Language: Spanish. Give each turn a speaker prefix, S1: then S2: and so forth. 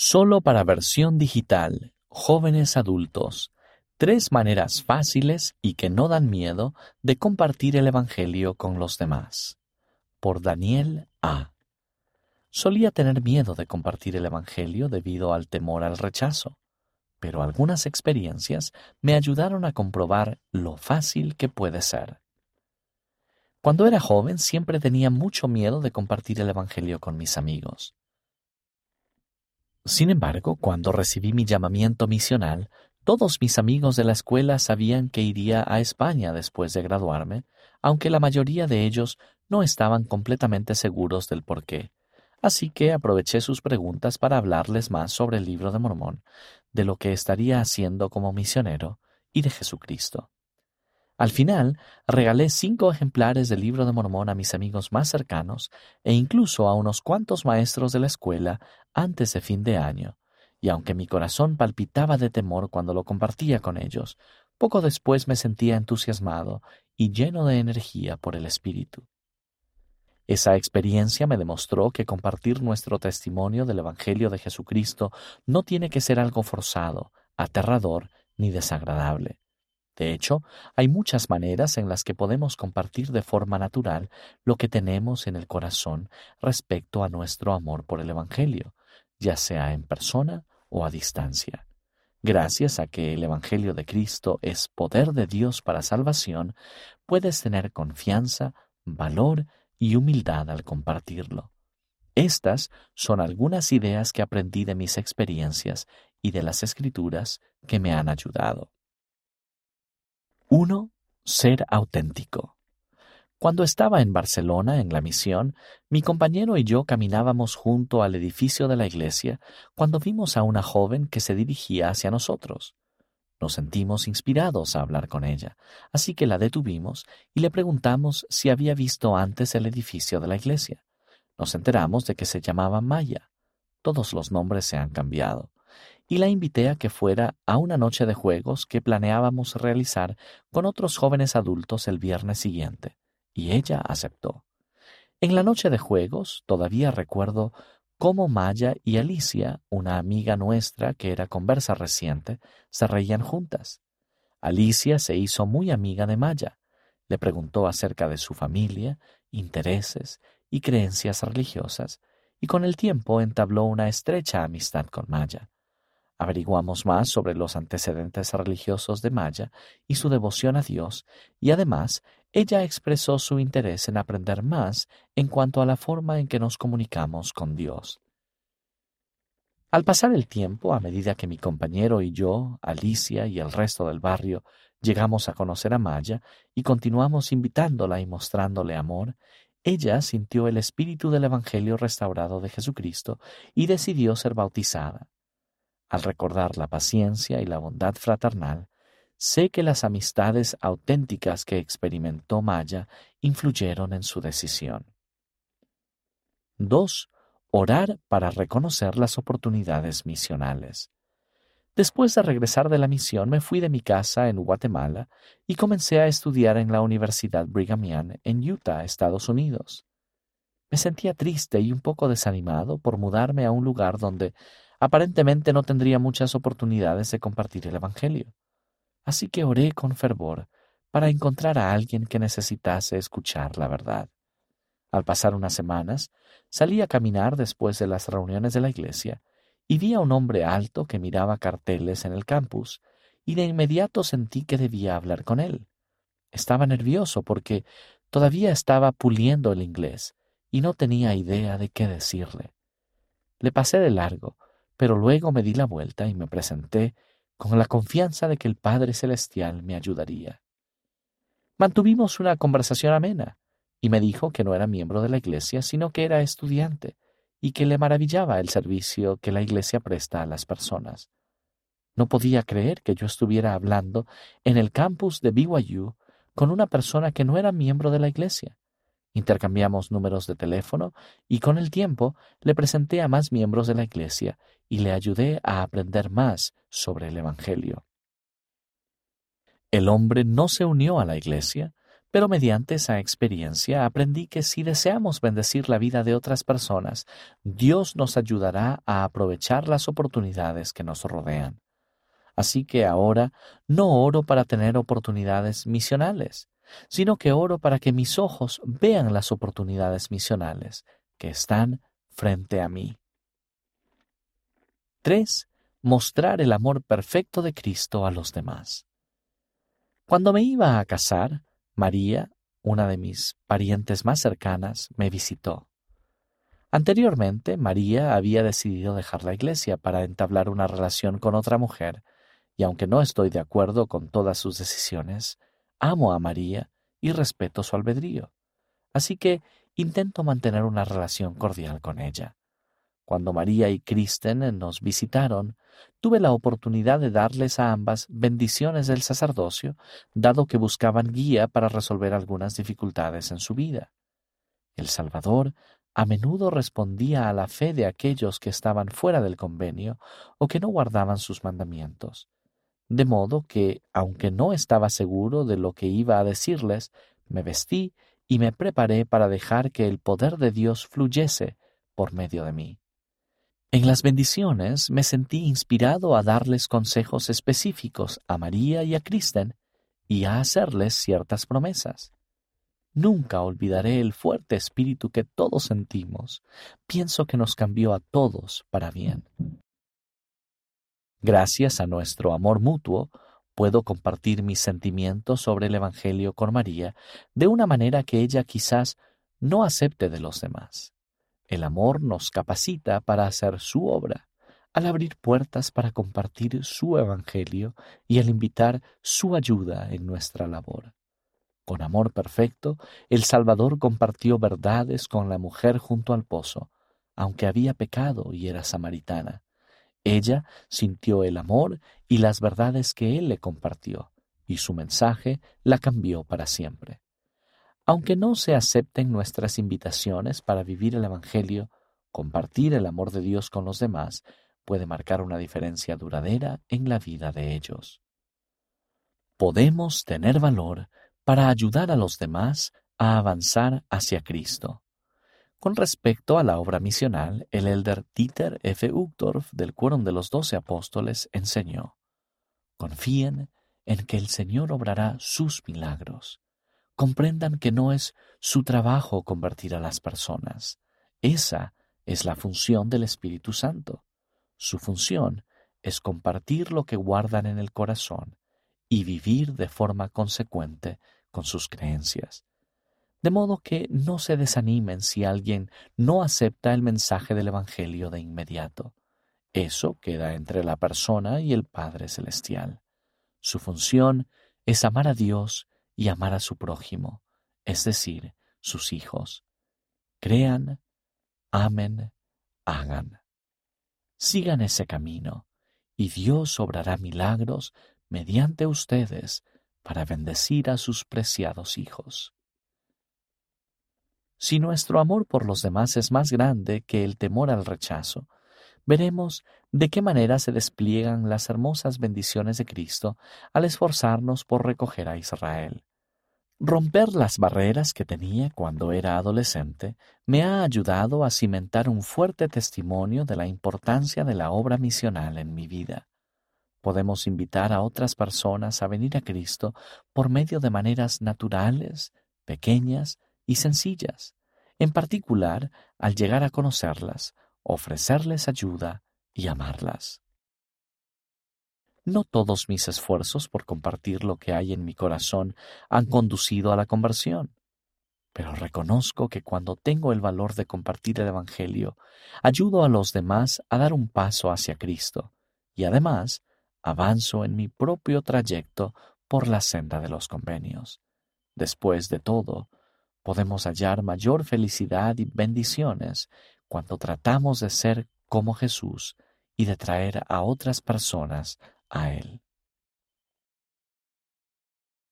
S1: Solo para versión digital, jóvenes adultos, tres maneras fáciles y que no dan miedo de compartir el Evangelio con los demás. Por Daniel A. Solía tener miedo de compartir el Evangelio debido al temor al rechazo, pero algunas experiencias me ayudaron a comprobar lo fácil que puede ser. Cuando era joven siempre tenía mucho miedo de compartir el Evangelio con mis amigos. Sin embargo, cuando recibí mi llamamiento misional, todos mis amigos de la escuela sabían que iría a España después de graduarme, aunque la mayoría de ellos no estaban completamente seguros del por qué. Así que aproveché sus preguntas para hablarles más sobre el libro de Mormón, de lo que estaría haciendo como misionero y de Jesucristo. Al final, regalé cinco ejemplares del libro de Mormón a mis amigos más cercanos e incluso a unos cuantos maestros de la escuela antes de fin de año, y aunque mi corazón palpitaba de temor cuando lo compartía con ellos, poco después me sentía entusiasmado y lleno de energía por el Espíritu. Esa experiencia me demostró que compartir nuestro testimonio del Evangelio de Jesucristo no tiene que ser algo forzado, aterrador ni desagradable. De hecho, hay muchas maneras en las que podemos compartir de forma natural lo que tenemos en el corazón respecto a nuestro amor por el Evangelio, ya sea en persona o a distancia. Gracias a que el Evangelio de Cristo es poder de Dios para salvación, puedes tener confianza, valor y humildad al compartirlo. Estas son algunas ideas que aprendí de mis experiencias y de las escrituras que me han ayudado. 1. Ser auténtico. Cuando estaba en Barcelona en la misión, mi compañero y yo caminábamos junto al edificio de la iglesia cuando vimos a una joven que se dirigía hacia nosotros. Nos sentimos inspirados a hablar con ella, así que la detuvimos y le preguntamos si había visto antes el edificio de la iglesia. Nos enteramos de que se llamaba Maya. Todos los nombres se han cambiado y la invité a que fuera a una noche de juegos que planeábamos realizar con otros jóvenes adultos el viernes siguiente, y ella aceptó. En la noche de juegos todavía recuerdo cómo Maya y Alicia, una amiga nuestra que era conversa reciente, se reían juntas. Alicia se hizo muy amiga de Maya. Le preguntó acerca de su familia, intereses y creencias religiosas, y con el tiempo entabló una estrecha amistad con Maya. Averiguamos más sobre los antecedentes religiosos de Maya y su devoción a Dios, y además ella expresó su interés en aprender más en cuanto a la forma en que nos comunicamos con Dios. Al pasar el tiempo, a medida que mi compañero y yo, Alicia y el resto del barrio llegamos a conocer a Maya y continuamos invitándola y mostrándole amor, ella sintió el espíritu del Evangelio restaurado de Jesucristo y decidió ser bautizada. Al recordar la paciencia y la bondad fraternal, sé que las amistades auténticas que experimentó Maya influyeron en su decisión. 2. Orar para reconocer las oportunidades misionales. Después de regresar de la misión me fui de mi casa en Guatemala y comencé a estudiar en la Universidad Brigham Young en Utah, Estados Unidos. Me sentía triste y un poco desanimado por mudarme a un lugar donde aparentemente no tendría muchas oportunidades de compartir el Evangelio. Así que oré con fervor para encontrar a alguien que necesitase escuchar la verdad. Al pasar unas semanas, salí a caminar después de las reuniones de la iglesia y vi a un hombre alto que miraba carteles en el campus y de inmediato sentí que debía hablar con él. Estaba nervioso porque todavía estaba puliendo el inglés y no tenía idea de qué decirle. Le pasé de largo, pero luego me di la vuelta y me presenté con la confianza de que el Padre Celestial me ayudaría. Mantuvimos una conversación amena, y me dijo que no era miembro de la iglesia, sino que era estudiante, y que le maravillaba el servicio que la iglesia presta a las personas. No podía creer que yo estuviera hablando en el campus de BYU con una persona que no era miembro de la iglesia. Intercambiamos números de teléfono y con el tiempo le presenté a más miembros de la Iglesia y le ayudé a aprender más sobre el Evangelio. El hombre no se unió a la Iglesia, Pero mediante esa experiencia aprendí que si deseamos bendecir la vida de otras personas, Dios nos ayudará a aprovechar las oportunidades que nos rodean. Así que ahora no oro para tener oportunidades misionales, sino que oro para que mis ojos vean las oportunidades misionales que están frente a mí. 3. Mostrar el amor perfecto de Cristo a los demás. Cuando me iba a casar, María, una de mis parientes más cercanas, me visitó. Anteriormente, María había decidido dejar la iglesia para entablar una relación con otra mujer y aunque no estoy de acuerdo con todas sus decisiones, amo a María y respeto su albedrío. Así que intento mantener una relación cordial con ella. Cuando María y Kristen nos visitaron, tuve la oportunidad de darles a ambas bendiciones del sacerdocio, dado que buscaban guía para resolver algunas dificultades en su vida. El Salvador a menudo respondía a la fe de aquellos que estaban fuera del convenio o que no guardaban sus mandamientos de modo que, aunque no estaba seguro de lo que iba a decirles, me vestí y me preparé para dejar que el poder de Dios fluyese por medio de mí. En las bendiciones me sentí inspirado a darles consejos específicos a María y a Kristen y a hacerles ciertas promesas. Nunca olvidaré el fuerte espíritu que todos sentimos. Pienso que nos cambió a todos para bien. Gracias a nuestro amor mutuo, puedo compartir mis sentimientos sobre el Evangelio con María de una manera que ella quizás no acepte de los demás. El amor nos capacita para hacer su obra, al abrir puertas para compartir su Evangelio y al invitar su ayuda en nuestra labor. Con amor perfecto, el Salvador compartió verdades con la mujer junto al pozo, aunque había pecado y era samaritana. Ella sintió el amor y las verdades que él le compartió, y su mensaje la cambió para siempre. Aunque no se acepten nuestras invitaciones para vivir el Evangelio, compartir el amor de Dios con los demás puede marcar una diferencia duradera en la vida de ellos. Podemos tener valor para ayudar a los demás a avanzar hacia Cristo. Con respecto a la obra misional, el elder Dieter F. Uchtdorf del Quórum de los Doce Apóstoles enseñó: Confíen en que el Señor obrará sus milagros. Comprendan que no es su trabajo convertir a las personas. Esa es la función del Espíritu Santo. Su función es compartir lo que guardan en el corazón y vivir de forma consecuente con sus creencias de modo que no se desanimen si alguien no acepta el mensaje del Evangelio de inmediato. Eso queda entre la persona y el Padre Celestial. Su función es amar a Dios y amar a su prójimo, es decir, sus hijos. Crean, amen, hagan. Sigan ese camino, y Dios obrará milagros mediante ustedes para bendecir a sus preciados hijos. Si nuestro amor por los demás es más grande que el temor al rechazo, veremos de qué manera se despliegan las hermosas bendiciones de Cristo al esforzarnos por recoger a Israel. Romper las barreras que tenía cuando era adolescente me ha ayudado a cimentar un fuerte testimonio de la importancia de la obra misional en mi vida. Podemos invitar a otras personas a venir a Cristo por medio de maneras naturales, pequeñas y sencillas, en particular al llegar a conocerlas, ofrecerles ayuda y amarlas. No todos mis esfuerzos por compartir lo que hay en mi corazón han conducido a la conversión, pero reconozco que cuando tengo el valor de compartir el Evangelio, ayudo a los demás a dar un paso hacia Cristo y además avanzo en mi propio trayecto por la senda de los convenios. Después de todo, podemos hallar mayor felicidad y bendiciones cuando tratamos de ser como Jesús y de traer a otras personas a Él.